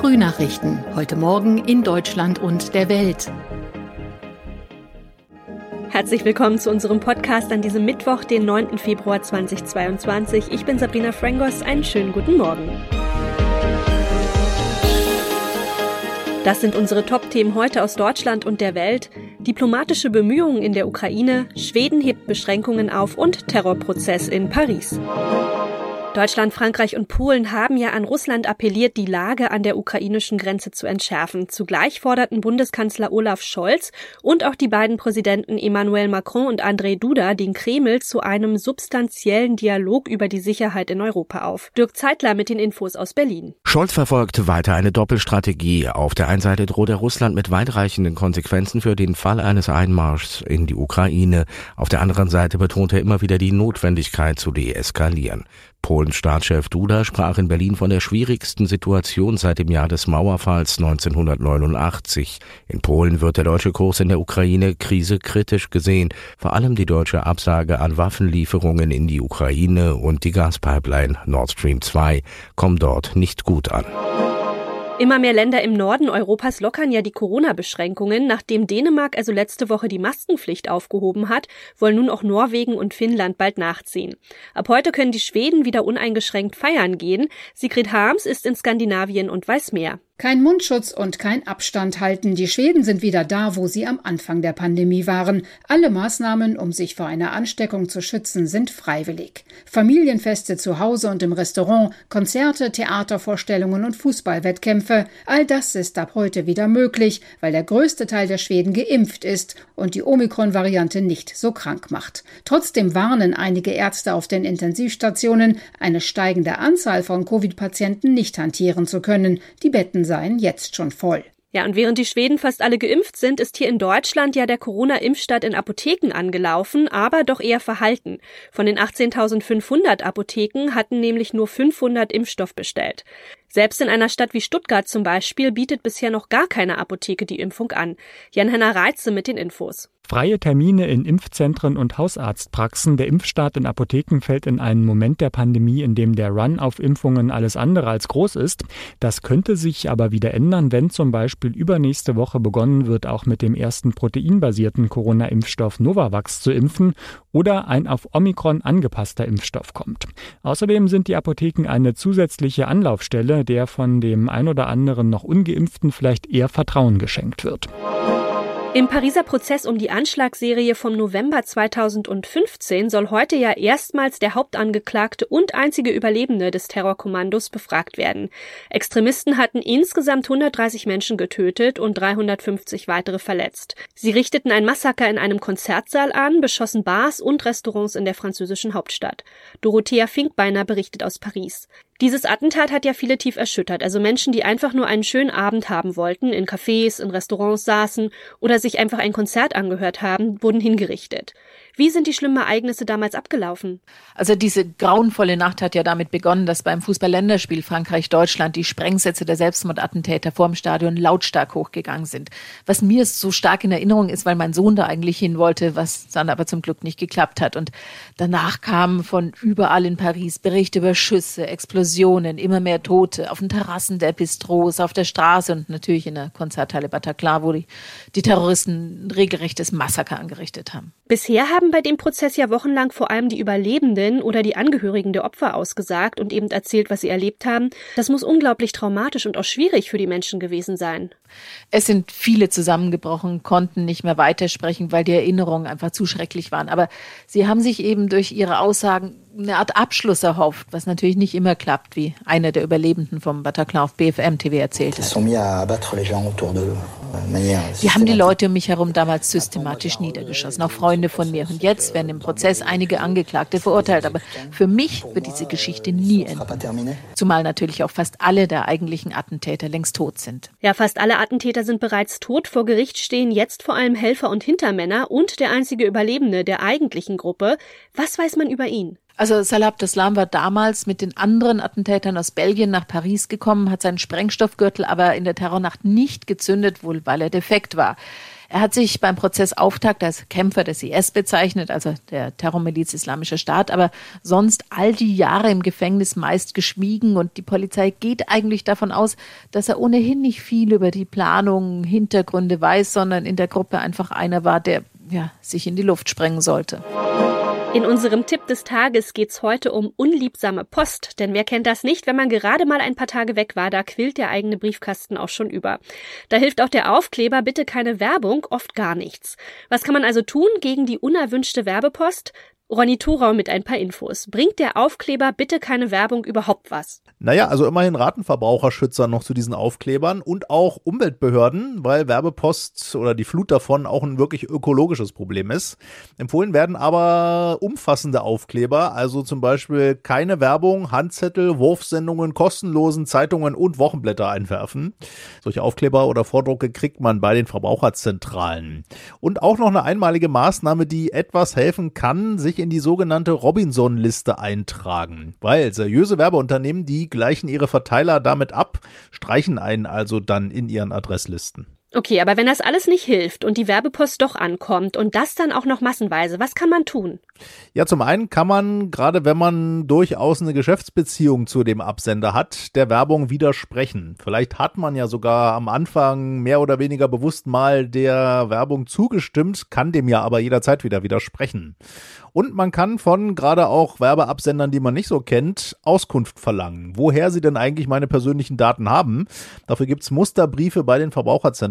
Frühnachrichten. Heute Morgen in Deutschland und der Welt. Herzlich willkommen zu unserem Podcast an diesem Mittwoch, den 9. Februar 2022. Ich bin Sabrina Frangos. Einen schönen guten Morgen. Das sind unsere Top-Themen heute aus Deutschland und der Welt. Diplomatische Bemühungen in der Ukraine, Schweden hebt Beschränkungen auf und Terrorprozess in Paris. Deutschland, Frankreich und Polen haben ja an Russland appelliert, die Lage an der ukrainischen Grenze zu entschärfen. Zugleich forderten Bundeskanzler Olaf Scholz und auch die beiden Präsidenten Emmanuel Macron und André Duda den Kreml zu einem substanziellen Dialog über die Sicherheit in Europa auf. Dirk Zeitler mit den Infos aus Berlin. Scholz verfolgt weiter eine Doppelstrategie. Auf der einen Seite droht er Russland mit weitreichenden Konsequenzen für den Fall eines Einmarschs in die Ukraine. Auf der anderen Seite betont er immer wieder die Notwendigkeit zu deeskalieren. Polens Staatschef Duda sprach in Berlin von der schwierigsten Situation seit dem Jahr des Mauerfalls 1989. In Polen wird der deutsche Kurs in der Ukraine-Krise kritisch gesehen. Vor allem die deutsche Absage an Waffenlieferungen in die Ukraine und die Gaspipeline Nord Stream 2 kommen dort nicht gut an. Immer mehr Länder im Norden Europas lockern ja die Corona-Beschränkungen. Nachdem Dänemark also letzte Woche die Maskenpflicht aufgehoben hat, wollen nun auch Norwegen und Finnland bald nachziehen. Ab heute können die Schweden wieder uneingeschränkt feiern gehen. Sigrid Harms ist in Skandinavien und weiß mehr. Kein Mundschutz und kein Abstand halten. Die Schweden sind wieder da, wo sie am Anfang der Pandemie waren. Alle Maßnahmen, um sich vor einer Ansteckung zu schützen, sind freiwillig. Familienfeste zu Hause und im Restaurant, Konzerte, Theatervorstellungen und Fußballwettkämpfe. All das ist ab heute wieder möglich, weil der größte Teil der Schweden geimpft ist und die Omikron-Variante nicht so krank macht. Trotzdem warnen einige Ärzte auf den Intensivstationen, eine steigende Anzahl von Covid-Patienten nicht hantieren zu können. Die Betten seien jetzt schon voll. Ja, und während die Schweden fast alle geimpft sind, ist hier in Deutschland ja der Corona-Impfstart in Apotheken angelaufen, aber doch eher verhalten. Von den 18.500 Apotheken hatten nämlich nur 500 Impfstoff bestellt. Selbst in einer Stadt wie Stuttgart zum Beispiel bietet bisher noch gar keine Apotheke die Impfung an. Jan-Henner Reitze mit den Infos. Freie Termine in Impfzentren und Hausarztpraxen. Der Impfstart in Apotheken fällt in einen Moment der Pandemie, in dem der Run auf Impfungen alles andere als groß ist. Das könnte sich aber wieder ändern, wenn zum Beispiel übernächste Woche begonnen wird, auch mit dem ersten proteinbasierten Corona-Impfstoff Novavax zu impfen oder ein auf Omikron angepasster Impfstoff kommt. Außerdem sind die Apotheken eine zusätzliche Anlaufstelle, der von dem ein oder anderen noch ungeimpften vielleicht eher Vertrauen geschenkt wird. Im Pariser Prozess um die Anschlagsserie vom November 2015 soll heute ja erstmals der Hauptangeklagte und einzige Überlebende des Terrorkommandos befragt werden. Extremisten hatten insgesamt 130 Menschen getötet und 350 weitere verletzt. Sie richteten ein Massaker in einem Konzertsaal an, beschossen Bars und Restaurants in der französischen Hauptstadt. Dorothea Finkbeiner berichtet aus Paris. Dieses Attentat hat ja viele tief erschüttert, also Menschen, die einfach nur einen schönen Abend haben wollten, in Cafés, in Restaurants saßen oder sich einfach ein Konzert angehört haben, wurden hingerichtet. Wie sind die schlimmen Ereignisse damals abgelaufen? Also diese grauenvolle Nacht hat ja damit begonnen, dass beim Fußball-Länderspiel Frankreich-Deutschland die Sprengsätze der Selbstmordattentäter vor dem Stadion lautstark hochgegangen sind. Was mir so stark in Erinnerung ist, weil mein Sohn da eigentlich hin wollte, was dann aber zum Glück nicht geklappt hat. Und danach kamen von überall in Paris Berichte über Schüsse, Explosionen, immer mehr Tote auf den Terrassen der Bistros, auf der Straße und natürlich in der Konzerthalle Bataclan, wo die, die Terroristen ein regelrechtes Massaker angerichtet haben. Bisher haben bei dem Prozess ja wochenlang vor allem die Überlebenden oder die Angehörigen der Opfer ausgesagt und eben erzählt, was sie erlebt haben. Das muss unglaublich traumatisch und auch schwierig für die Menschen gewesen sein. Es sind viele zusammengebrochen, konnten nicht mehr weitersprechen, weil die Erinnerungen einfach zu schrecklich waren. Aber sie haben sich eben durch ihre Aussagen eine Art Abschluss erhofft, was natürlich nicht immer klappt, wie einer der Überlebenden vom Bataclan auf BFM TV erzählte. Die haben die Leute um mich herum damals systematisch niedergeschossen, auch Freunde von mir. Und jetzt werden im Prozess einige Angeklagte verurteilt. Aber für mich wird diese Geschichte nie enden. Zumal natürlich auch fast alle der eigentlichen Attentäter längst tot sind. Ja, fast alle Attentäter sind bereits tot. Vor Gericht stehen jetzt vor allem Helfer und Hintermänner und der einzige Überlebende der eigentlichen Gruppe. Was weiß man über ihn? Also Salah Abdeslam war damals mit den anderen Attentätern aus Belgien nach Paris gekommen, hat seinen Sprengstoffgürtel aber in der Terrornacht nicht gezündet, wohl weil er defekt war. Er hat sich beim Prozessauftakt als Kämpfer des IS bezeichnet, also der Terrormiliz Islamischer Staat, aber sonst all die Jahre im Gefängnis meist geschwiegen und die Polizei geht eigentlich davon aus, dass er ohnehin nicht viel über die Planung, Hintergründe weiß, sondern in der Gruppe einfach einer war, der ja, sich in die Luft sprengen sollte. In unserem Tipp des Tages geht's heute um unliebsame Post, denn wer kennt das nicht, wenn man gerade mal ein paar Tage weg war, da quillt der eigene Briefkasten auch schon über. Da hilft auch der Aufkleber bitte keine Werbung oft gar nichts. Was kann man also tun gegen die unerwünschte Werbepost? Ronny Thorau mit ein paar Infos. Bringt der Aufkleber bitte keine Werbung überhaupt was? Naja, also immerhin raten Verbraucherschützer noch zu diesen Aufklebern und auch Umweltbehörden, weil Werbepost oder die Flut davon auch ein wirklich ökologisches Problem ist. Empfohlen werden aber umfassende Aufkleber, also zum Beispiel keine Werbung, Handzettel, Wurfsendungen, kostenlosen Zeitungen und Wochenblätter einwerfen. Solche Aufkleber oder Vordrucke kriegt man bei den Verbraucherzentralen. Und auch noch eine einmalige Maßnahme, die etwas helfen kann, sich in die sogenannte Robinson-Liste eintragen, weil seriöse Werbeunternehmen, die gleichen ihre Verteiler damit ab, streichen einen also dann in ihren Adresslisten. Okay, aber wenn das alles nicht hilft und die Werbepost doch ankommt und das dann auch noch massenweise, was kann man tun? Ja, zum einen kann man, gerade wenn man durchaus eine Geschäftsbeziehung zu dem Absender hat, der Werbung widersprechen. Vielleicht hat man ja sogar am Anfang mehr oder weniger bewusst mal der Werbung zugestimmt, kann dem ja aber jederzeit wieder widersprechen. Und man kann von gerade auch Werbeabsendern, die man nicht so kennt, Auskunft verlangen, woher sie denn eigentlich meine persönlichen Daten haben. Dafür gibt's Musterbriefe bei den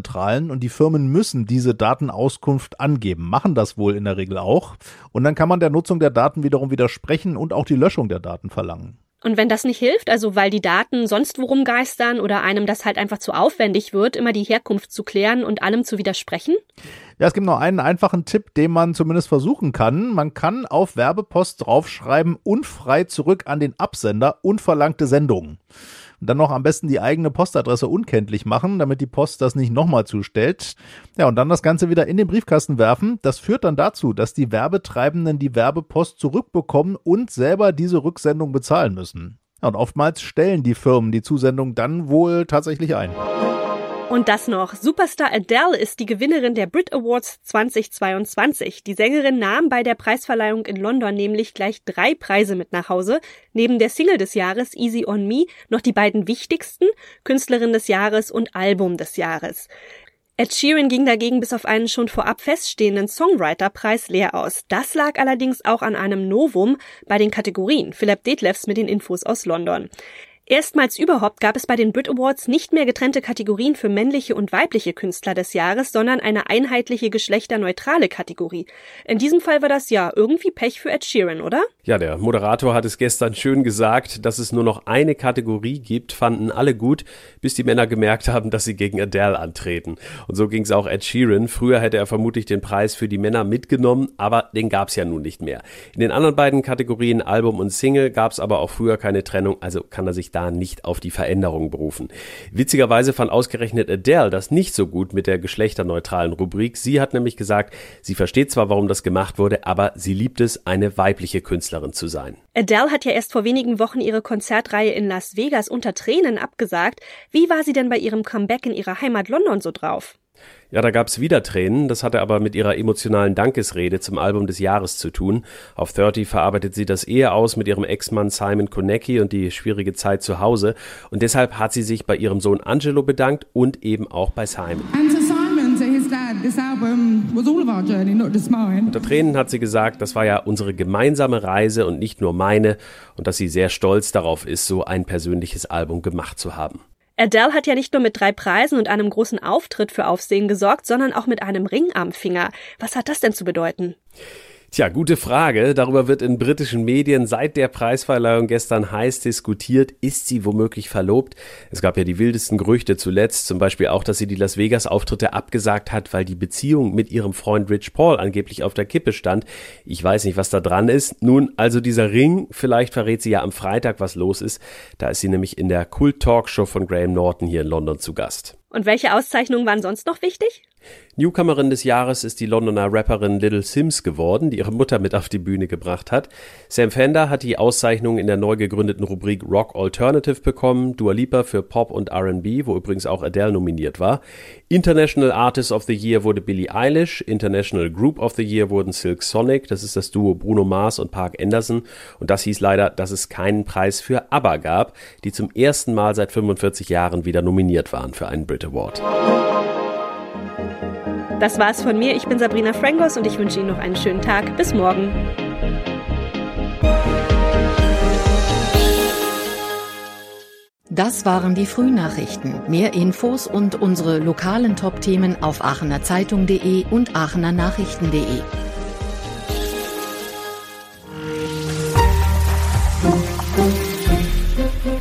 Verbraucherzentralen und die Firmen müssen diese Datenauskunft angeben, machen das wohl in der Regel auch. Und dann kann man der Nutzung der Daten wiederum widersprechen und auch die Löschung der Daten verlangen. Und wenn das nicht hilft, also weil die Daten sonst worum geistern oder einem das halt einfach zu aufwendig wird, immer die Herkunft zu klären und allem zu widersprechen? Ja, es gibt noch einen einfachen Tipp, den man zumindest versuchen kann. Man kann auf Werbepost draufschreiben, unfrei zurück an den Absender, unverlangte Sendungen. Und dann noch am besten die eigene Postadresse unkenntlich machen, damit die Post das nicht nochmal zustellt. Ja, und dann das Ganze wieder in den Briefkasten werfen. Das führt dann dazu, dass die Werbetreibenden die Werbepost zurückbekommen und selber diese Rücksendung bezahlen müssen. Ja, und oftmals stellen die Firmen die Zusendung dann wohl tatsächlich ein. Und das noch. Superstar Adele ist die Gewinnerin der Brit Awards 2022. Die Sängerin nahm bei der Preisverleihung in London nämlich gleich drei Preise mit nach Hause. Neben der Single des Jahres Easy on Me noch die beiden wichtigsten, Künstlerin des Jahres und Album des Jahres. Ed Sheeran ging dagegen bis auf einen schon vorab feststehenden Songwriter-Preis leer aus. Das lag allerdings auch an einem Novum bei den Kategorien. Philipp Detlefs mit den Infos aus London. Erstmals überhaupt gab es bei den Brit Awards nicht mehr getrennte Kategorien für männliche und weibliche Künstler des Jahres, sondern eine einheitliche geschlechterneutrale Kategorie. In diesem Fall war das ja irgendwie Pech für Ed Sheeran, oder? Ja, der Moderator hat es gestern schön gesagt, dass es nur noch eine Kategorie gibt, fanden alle gut, bis die Männer gemerkt haben, dass sie gegen Adele antreten. Und so ging es auch Ed Sheeran. Früher hätte er vermutlich den Preis für die Männer mitgenommen, aber den gab es ja nun nicht mehr. In den anderen beiden Kategorien Album und Single gab es aber auch früher keine Trennung, also kann er sich da da nicht auf die Veränderung berufen. Witzigerweise fand ausgerechnet Adele das nicht so gut mit der geschlechterneutralen Rubrik. Sie hat nämlich gesagt, sie versteht zwar, warum das gemacht wurde, aber sie liebt es, eine weibliche Künstlerin zu sein. Adele hat ja erst vor wenigen Wochen ihre Konzertreihe in Las Vegas unter Tränen abgesagt. Wie war sie denn bei ihrem Comeback in ihrer Heimat London so drauf? Ja, da gab's wieder Tränen. Das hatte aber mit ihrer emotionalen Dankesrede zum Album des Jahres zu tun. Auf 30 verarbeitet sie das Ehe aus mit ihrem Ex-Mann Simon Konecki und die schwierige Zeit zu Hause. Und deshalb hat sie sich bei ihrem Sohn Angelo bedankt und eben auch bei Simon. Unter Tränen hat sie gesagt, das war ja unsere gemeinsame Reise und nicht nur meine und dass sie sehr stolz darauf ist, so ein persönliches Album gemacht zu haben. Adele hat ja nicht nur mit drei Preisen und einem großen Auftritt für Aufsehen gesorgt, sondern auch mit einem Ring am Finger. Was hat das denn zu bedeuten? Tja, gute Frage. Darüber wird in britischen Medien seit der Preisverleihung gestern heiß diskutiert. Ist sie womöglich verlobt? Es gab ja die wildesten Gerüchte zuletzt, zum Beispiel auch, dass sie die Las Vegas-Auftritte abgesagt hat, weil die Beziehung mit ihrem Freund Rich Paul angeblich auf der Kippe stand. Ich weiß nicht, was da dran ist. Nun, also dieser Ring, vielleicht verrät sie ja am Freitag, was los ist. Da ist sie nämlich in der Kult-Talkshow von Graham Norton hier in London zu Gast. Und welche Auszeichnungen waren sonst noch wichtig? Newcomerin des Jahres ist die Londoner Rapperin Little Sims geworden, die ihre Mutter mit auf die Bühne gebracht hat. Sam Fender hat die Auszeichnung in der neu gegründeten Rubrik Rock Alternative bekommen, Dua Lipa für Pop und R&B, wo übrigens auch Adele nominiert war. International Artist of the Year wurde Billie Eilish, International Group of the Year wurden Silk Sonic, das ist das Duo Bruno Mars und Park Anderson und das hieß leider, dass es keinen Preis für ABBA gab, die zum ersten Mal seit 45 Jahren wieder nominiert waren für einen Brit Award. Das war's von mir. Ich bin Sabrina Frangos und ich wünsche Ihnen noch einen schönen Tag. Bis morgen. Das waren die Frühnachrichten. Mehr Infos und unsere lokalen Top-Themen auf aachenerzeitung.de und aachenernachrichten.de.